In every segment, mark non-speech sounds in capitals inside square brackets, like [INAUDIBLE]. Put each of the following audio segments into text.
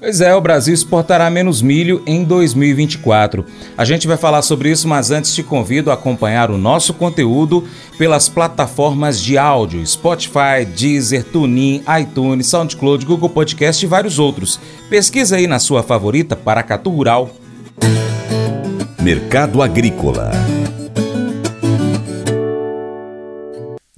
Pois é, o Brasil exportará menos milho em 2024. A gente vai falar sobre isso, mas antes te convido a acompanhar o nosso conteúdo pelas plataformas de áudio: Spotify, Deezer, TuneIn, iTunes, SoundCloud, Google Podcast e vários outros. Pesquisa aí na sua favorita Paracatu Rural. Mercado Agrícola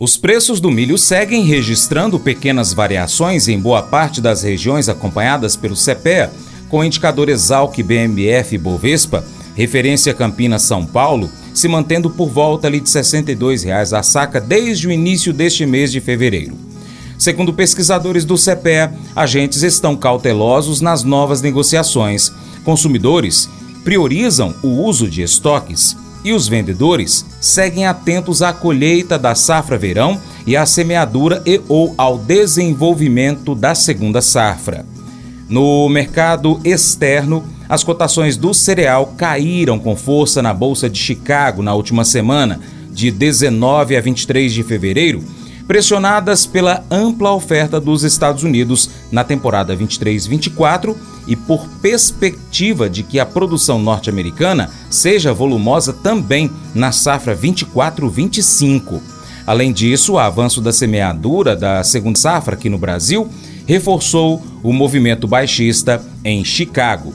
Os preços do milho seguem registrando pequenas variações em boa parte das regiões acompanhadas pelo CPEA, com indicador Exalc BMF Bovespa, referência Campinas-São Paulo, se mantendo por volta ali de R$ 62,00 a saca desde o início deste mês de fevereiro. Segundo pesquisadores do CPEA, agentes estão cautelosos nas novas negociações. Consumidores priorizam o uso de estoques e os vendedores seguem atentos à colheita da safra verão e à semeadura e ou ao desenvolvimento da segunda safra. No mercado externo, as cotações do cereal caíram com força na Bolsa de Chicago na última semana, de 19 a 23 de fevereiro, pressionadas pela ampla oferta dos Estados Unidos na temporada 23-24 e por perspectiva de que a produção norte-americana seja volumosa também na safra 24-25. Além disso, o avanço da semeadura da segunda safra aqui no Brasil reforçou o movimento baixista em Chicago.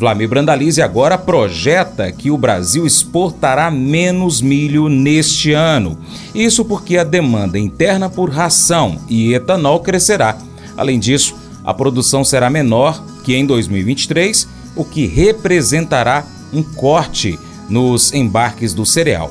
Vlamir Brandalize agora projeta que o Brasil exportará menos milho neste ano. Isso porque a demanda interna por ração e etanol crescerá. Além disso, a produção será menor que em 2023, o que representará um corte nos embarques do cereal.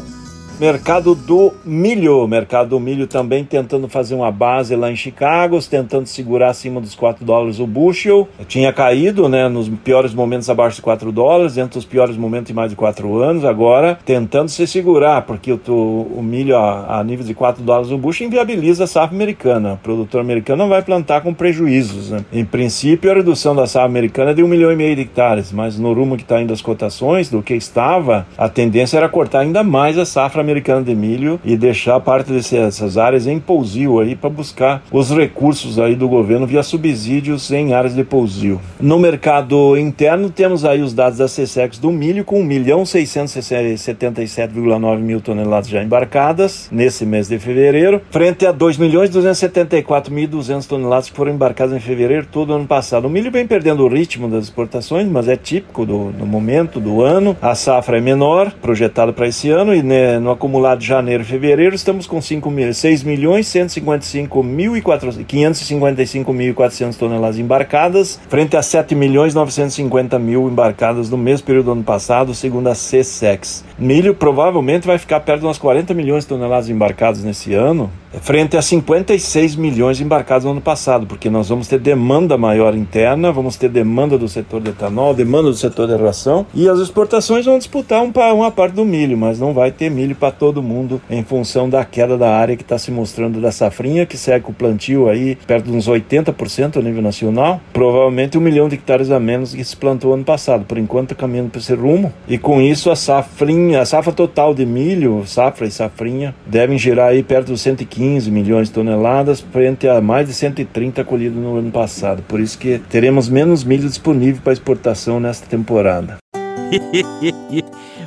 Mercado do milho. Mercado do milho também tentando fazer uma base lá em Chicago, tentando segurar acima dos 4 dólares o bushel. Tinha caído, né, nos piores momentos abaixo de 4 dólares, entre os piores momentos em mais de 4 anos. Agora tentando se segurar, porque o, o milho a, a, nível de 4 dólares o bushel inviabiliza a safra americana. O produtor americano não vai plantar com prejuízos. Né? Em princípio, a redução da safra americana é de 1 milhão e meio de hectares, mas no rumo que está indo as cotações, do que estava, a tendência era cortar ainda mais a safra americana americana de milho e deixar parte dessas áreas em pousio aí para buscar os recursos aí do governo via subsídios em áreas de pousio. No mercado interno temos aí os dados da CSEX do milho com 1 milhão 677,9 mil toneladas já embarcadas nesse mês de fevereiro, frente a 2 milhões 274.200 toneladas que foram embarcadas em fevereiro todo ano passado. O milho vem perdendo o ritmo das exportações, mas é típico do, do momento do ano. A safra é menor, projetada para esse ano, e né, no acumulado de janeiro e fevereiro, estamos com 5 mil, 6 milhões 155 mil e 555.400 toneladas embarcadas, frente a 7 milhões 950 mil embarcadas no mesmo período do ano passado, segundo a CSEX. Milho provavelmente vai ficar perto de umas 40 milhões de toneladas embarcadas nesse ano, frente a 56 milhões embarcados no ano passado, porque nós vamos ter demanda maior interna, vamos ter demanda do setor de etanol, demanda do setor de ração, e as exportações vão disputar um, uma parte do milho, mas não vai ter milho para todo mundo em função da queda da área que está se mostrando da safrinha, que segue o plantio aí perto de uns 80% a nível nacional, provavelmente um milhão de hectares a menos que se plantou ano passado, por enquanto caminhando para esse rumo, e com isso a safrinha, a safra total de milho, safra e safrinha, devem girar aí perto dos 115 15 milhões de toneladas, frente a mais de 130 colhidos no ano passado. Por isso que teremos menos milho disponível para exportação nesta temporada. [LAUGHS]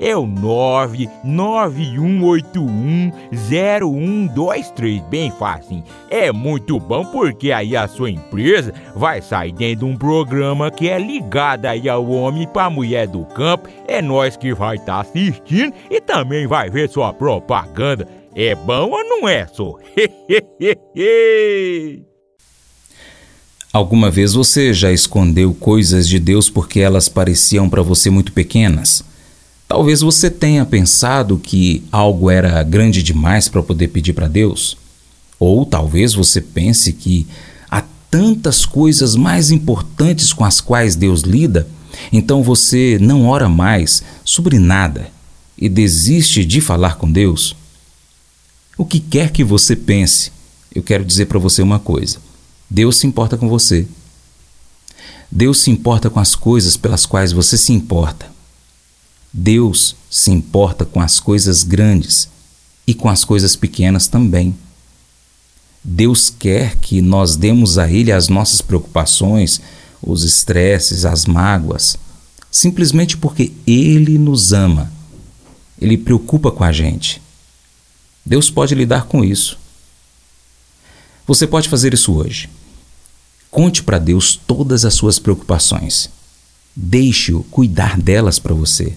é o 991810123. Bem fácil. É muito bom porque aí a sua empresa vai sair dentro de um programa que é ligado aí ao homem para mulher do campo. É nós que vai estar tá assistindo e também vai ver sua propaganda. É bom ou não é, só? [LAUGHS] Alguma vez você já escondeu coisas de Deus porque elas pareciam para você muito pequenas? Talvez você tenha pensado que algo era grande demais para poder pedir para Deus. Ou talvez você pense que há tantas coisas mais importantes com as quais Deus lida, então você não ora mais sobre nada e desiste de falar com Deus. O que quer que você pense, eu quero dizer para você uma coisa: Deus se importa com você. Deus se importa com as coisas pelas quais você se importa. Deus se importa com as coisas grandes e com as coisas pequenas também. Deus quer que nós demos a Ele as nossas preocupações, os estresses, as mágoas, simplesmente porque Ele nos ama. Ele preocupa com a gente. Deus pode lidar com isso. Você pode fazer isso hoje. Conte para Deus todas as suas preocupações. Deixe-o cuidar delas para você.